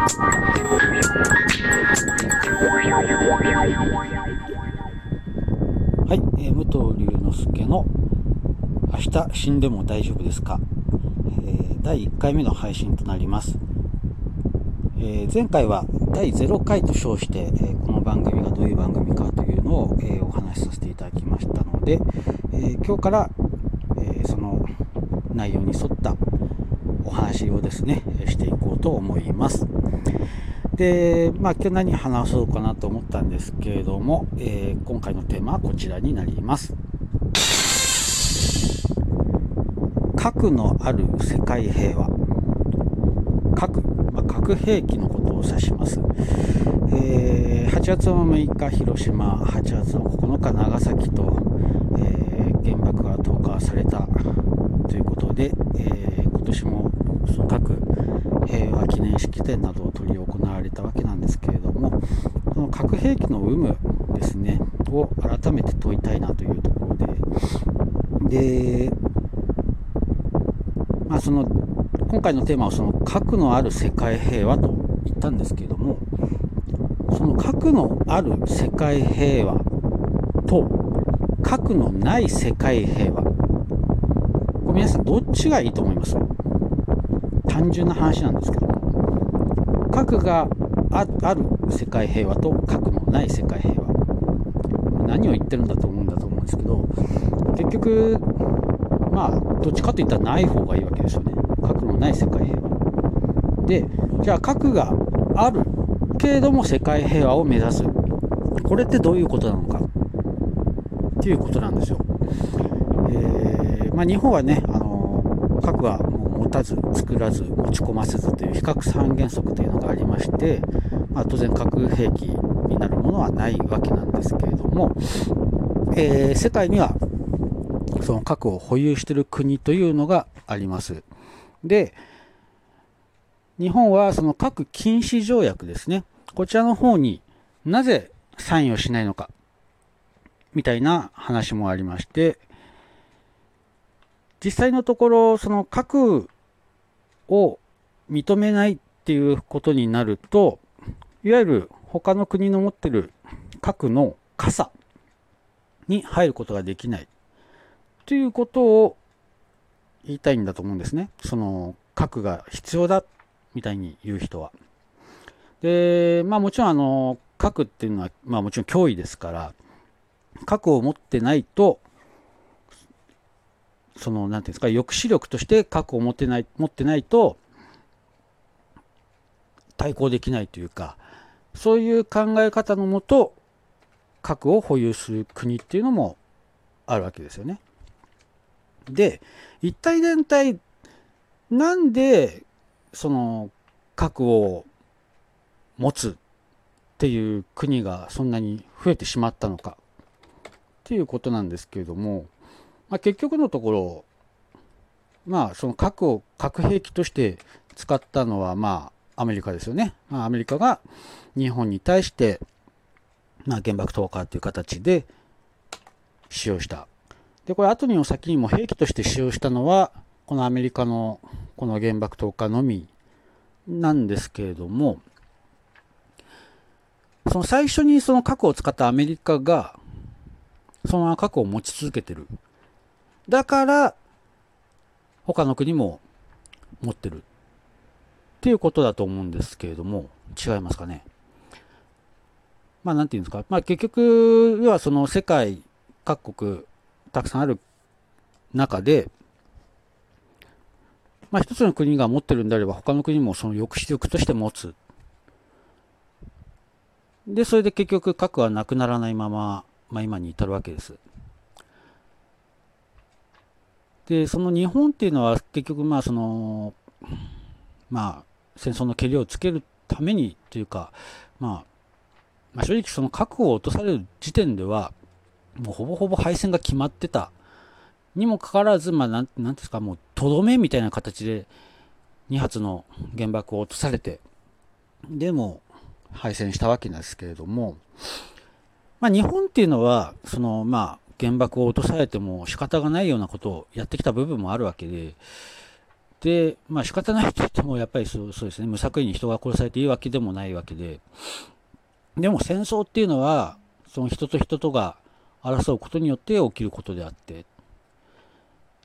はい、えー武藤龍之介の明日死んでも大丈夫ですか、えー第1回目の配信となります。えー前回は第0回と称して、えーこの番組がどういう番組かというのを、えーお話しさせていただきましたので、えー今日から、えーその内容に沿ったお話をですね、していこうと思います。で、まあ今日何話そうかなと思ったんですけれども、えー今回のテーマはこちらになります。核のある世界平和。核、まあ、核兵器のことを指します。えー8月の6日広島、8月の9日長崎と、えー原爆が投下されたということで、えー今年もその核平和記念式典などを執り行われたわけなんですけれども、その核兵器の有無ですね、を改めて問いたいなというところで、で、まあ、その今回のテーマはその核のある世界平和と言ったんですけれども、その核のある世界平和と核のない世界平和、これ皆さんどっちがいいと思います？単純な話なんですけど、核がある世界平和と核のない世界平和、何を言ってるんだと思うんだと思うんですけど、結局、まあ、どっちかといったらない方がいいわけですよね。核のない世界平和。で、じゃあ核があるけれども世界平和を目指す。これってどういうことなのかっていうことなんですよ。えーまあ、日本はね、あの核は持たず、作らず、持ち込ませずという非核三原則というのがありまして、まあ、当然核兵器になるものはないわけなんですけれども、えー世界にはその核を保有している国というのがあります。で、日本はその核禁止条約ですね。こちらの方になぜサインをしないのか、みたいな話もありまして、実際のところ、その核を認めないっていうことになると、いわゆる他の国の持ってる核の傘に入ることができないということを言いたいんだと思うんですね。その核が必要だみたいに言う人は。で、まあもちろんあの核っていうのは、まあもちろん脅威ですから、核を持ってないと、その、なんていうんですか、抑止力として核を持ってない、持ってないと、対抗できないというか、そういう考え方のもと、核を保有する国っていうのもあるわけですよね。で、一体全体、なんで、その、核を持つっていう国がそんなに増えてしまったのかっていうことなんですけれども、まあ、結局のところ、まあ、その核を核兵器として使ったのは、まあ、アメリカですよね。まあ、アメリカが日本に対して、まあ、原爆投下という形で使用した。で、これ後にも先にも兵器として使用したのは、このアメリカのこの原爆投下のみなんですけれども、その最初にその核を使ったアメリカが、そのまま核を持ち続けてる。だから、他の国も持ってる。っていうことだと思うんですけれども、違いますかね。まあ、なんていうんですか。まあ、結局、要はその世界各国、たくさんある中で、まあ、一つの国が持ってるんであれば、他の国もその抑止力として持つ。で、それで結局核はなくならないまま、まあ、今に至るわけです。で、その日本っていうのは結局まあその、まあ戦争のけりをつけるためにというか、まあ、まあ正直その核を落とされる時点では、もうほぼほぼ敗戦が決まってた。にもかかわらず、まあなん、なんですか、もうとどめみたいな形で2発の原爆を落とされて、でも敗戦したわけなんですけれども、まあ日本っていうのは、そのまあ原爆を落とされても仕方がないようなことをやってきた部分もあるわけで、で、まあ仕方ないと言っても、やっぱりそうそうですね、無作為に人が殺されていいわけでもないわけで、でも戦争っていうのは、その人と人とが争うことによって起きることであって、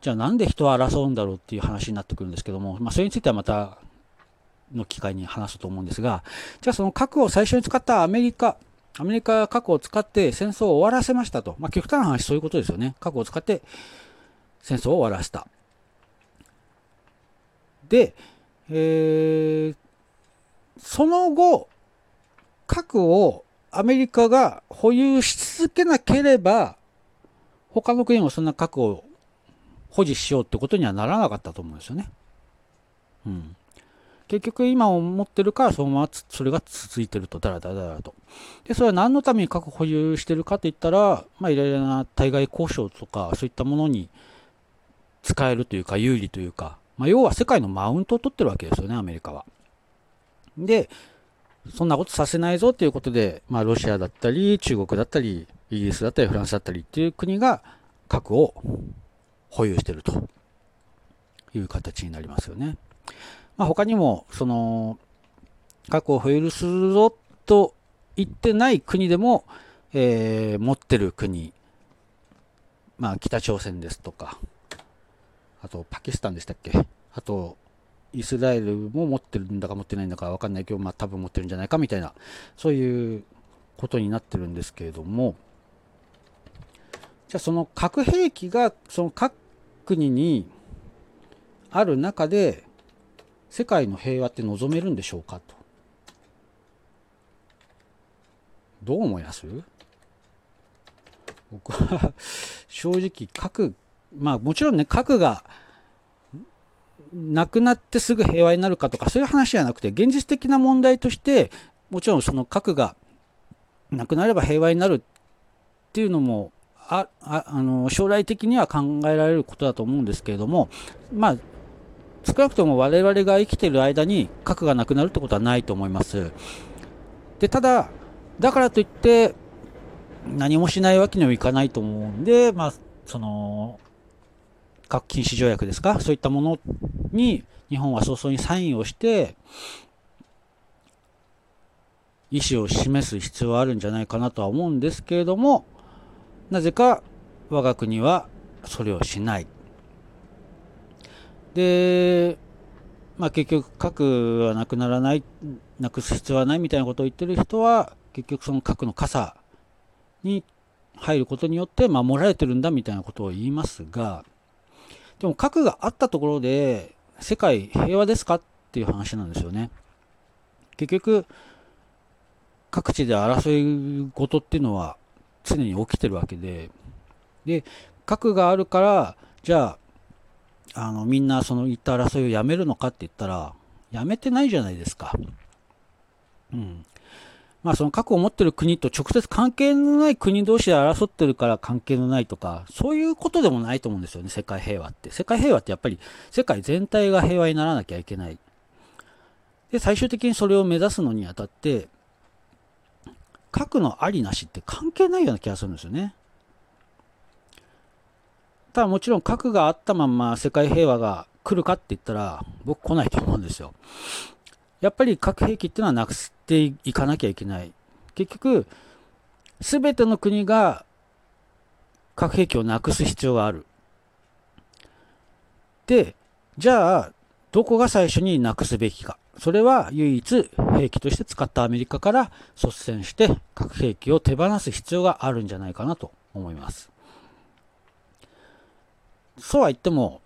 じゃあなんで人は争うんだろうっていう話になってくるんですけども、まあそれについてはまたの機会に話すと思うんですが、じゃあその核を最初に使ったアメリカ、アメリカは核を使って戦争を終わらせましたと。まあ極端な話そういうことですよね。核を使って戦争を終わらせた。で、えー、その後、核をアメリカが保有し続けなければ、他の国もそんな核を保持しようってことにはならなかったと思うんですよね。うん。結局今思ってるからそのままそれが続いてると、だらだらだらと。で、それは何のために核保有してるかって言ったら、まあいろいろな対外交渉とかそういったものに使えるというか有利というか、まあ、要は世界のマウントを取ってるわけですよね、アメリカは。で、そんなことさせないぞということで、まあ、ロシアだったり、中国だったり、イギリスだったり、フランスだったりっていう国が核を保有してるという形になりますよね。まあ、他にも、その、核を保有するぞと言ってない国でも、えー、持ってる国、まあ、北朝鮮ですとか、あとパキスタンでしたっけあと、イスラエルも持ってるんだか持ってないんだかわかんないけど、まあ多分持ってるんじゃないかみたいな、そういうことになってるんですけれども、じゃあその核兵器がその各国にある中で、世界の平和って望めるんでしょうかと。どう思います？僕は正直核まあもちろんね、核がなくなってすぐ平和になるかとかそういう話じゃなくて、現実的な問題として、もちろんその核がなくなれば平和になるっていうのもああの将来的には考えられることだと思うんですけれども、まあ、少なくとも我々が生きている間に核がなくなるってことはないと思います。でただ、だからといって何もしないわけにはいかないと思うんで、まあ、その核禁止条約ですか、そういったものに日本は早々にサインをして、意思を示す必要はあるんじゃないかなとは思うんですけれども、なぜか我が国はそれをしない。で、まあ結局核はなくならない、なくす必要はないみたいなことを言ってる人は、結局その核の傘に入ることによって守られてるんだみたいなことを言いますが、でも核があったところで世界平和ですかっていう話なんですよね。結局、各地で争い事っていうのは常に起きてるわけで、で、核があるから、じゃあ、あの、みんなその言った争いをやめるのかって言ったら、やめてないじゃないですか。うん。まあその核を持ってる国と直接関係のない国同士で争ってるから関係のないとか、そういうことでもないと思うんですよね、世界平和って。世界平和ってやっぱり世界全体が平和にならなきゃいけない。で、最終的にそれを目指すのにあたって、核のありなしって関係ないような気がするんですよね。ただもちろん核があったまんま世界平和が来るかって言ったら僕来ないと思うんですよ。やっぱり核兵器っていうのはなくしていかなきゃいけない。結局、すべての国が核兵器をなくす必要がある。で、じゃあ、どこが最初になくすべきか。それは唯一兵器として使ったアメリカから率先して核兵器を手放す必要があるんじゃないかなと思います。そうは言っても、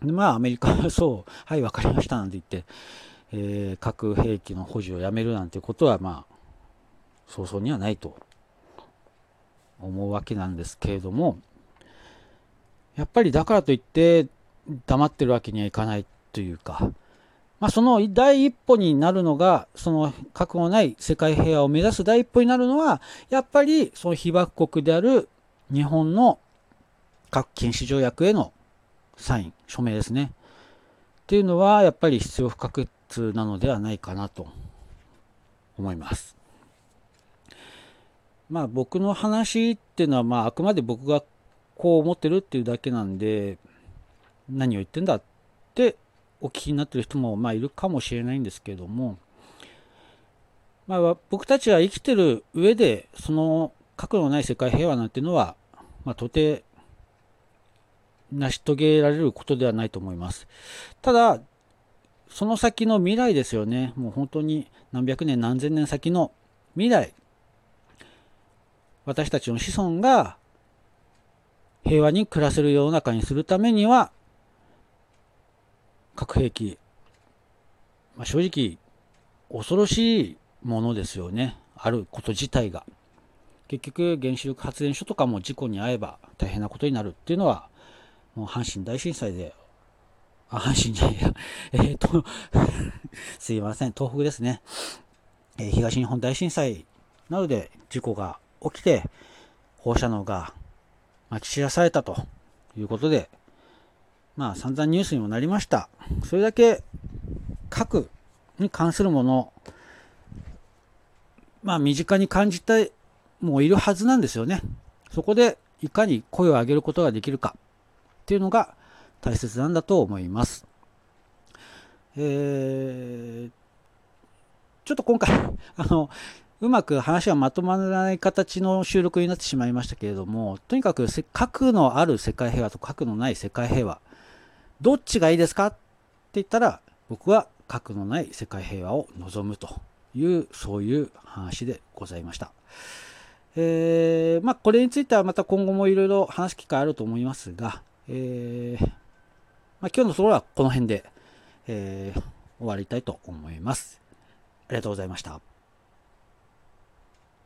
まあアメリカは そう、はい、わかりましたなんて言って、えー、核兵器の保持をやめるなんてことは、まあ、早々にはないと思うわけなんですけれども、やっぱりだからといって黙ってるわけにはいかないというか、まあ、その第一歩になるのが、その核のない世界平和を目指す第一歩になるのは、やっぱりその被爆国である日本の核禁止条約へのサイン、署名ですね。っていうのは、やっぱり必要不可欠なのではないかなと思います。まあ僕の話っていうのはまああくまで僕がこう思ってるっていうだけなんで何を言ってんだってお聞きになってる人もまあいるかもしれないんですけれども、まあ、僕たちは生きてる上でその核のない世界平和なんていうのは、まあ、到底成し遂げられることではないと思います。ただ、その先の未来ですよね。もう本当に何百年何千年先の未来。私たちの子孫が平和に暮らせる世の中にするためには、核兵器、まあ、正直恐ろしいものですよね。あること自体が。結局原子力発電所とかも事故に遭えば大変なことになるっていうのは、もう阪神大震災で、あ、阪神じゃないや、えっ、と、すいません、東北ですね。えー、東日本大震災などで事故が起きて、放射能がまき散らされたということで、まあ散々ニュースにもなりました。それだけ核に関するもの、まあ身近に感じてもういるはずなんですよね。そこでいかに声を上げることができるかっていうのが大切なんだと思います。えー、ちょっと今回、あの、うまく話がまとまらない形の収録になってしまいましたけれども、とにかく核のある世界平和と核のない世界平和、どっちがいいですかって言ったら、僕は核のない世界平和を望むという、そういう話でございました。えー、まあ、これについてはまた今後もいろいろ話す機会あると思いますが、えー、まあ、今日のところはこの辺で、えー、終わりたいと思います。ありがとうございました。